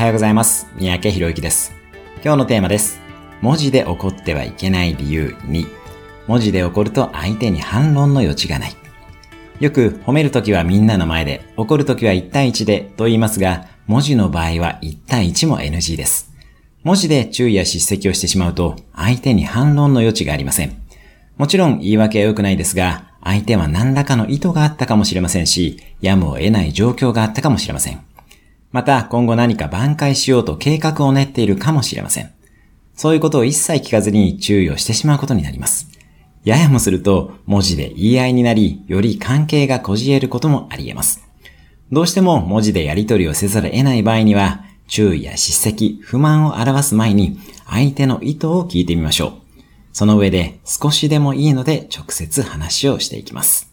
はようございます。三宅博之です。今日のテーマです。文字で怒ってはいけない理由2。文字で怒ると相手に反論の余地がない。よく褒めるときはみんなの前で、怒るときは1対1でと言いますが、文字の場合は1対1も NG です。文字で注意や叱責をしてしまうと、相手に反論の余地がありません。もちろん言い訳は良くないですが、相手は何らかの意図があったかもしれませんし、やむを得ない状況があったかもしれません。また、今後何か挽回しようと計画を練っているかもしれません。そういうことを一切聞かずに注意をしてしまうことになります。ややもすると、文字で言い合いになり、より関係がこじれることもあり得ます。どうしても文字でやり取りをせざるを得ない場合には、注意や叱責、不満を表す前に、相手の意図を聞いてみましょう。その上で少しでもいいので直接話をしていきます。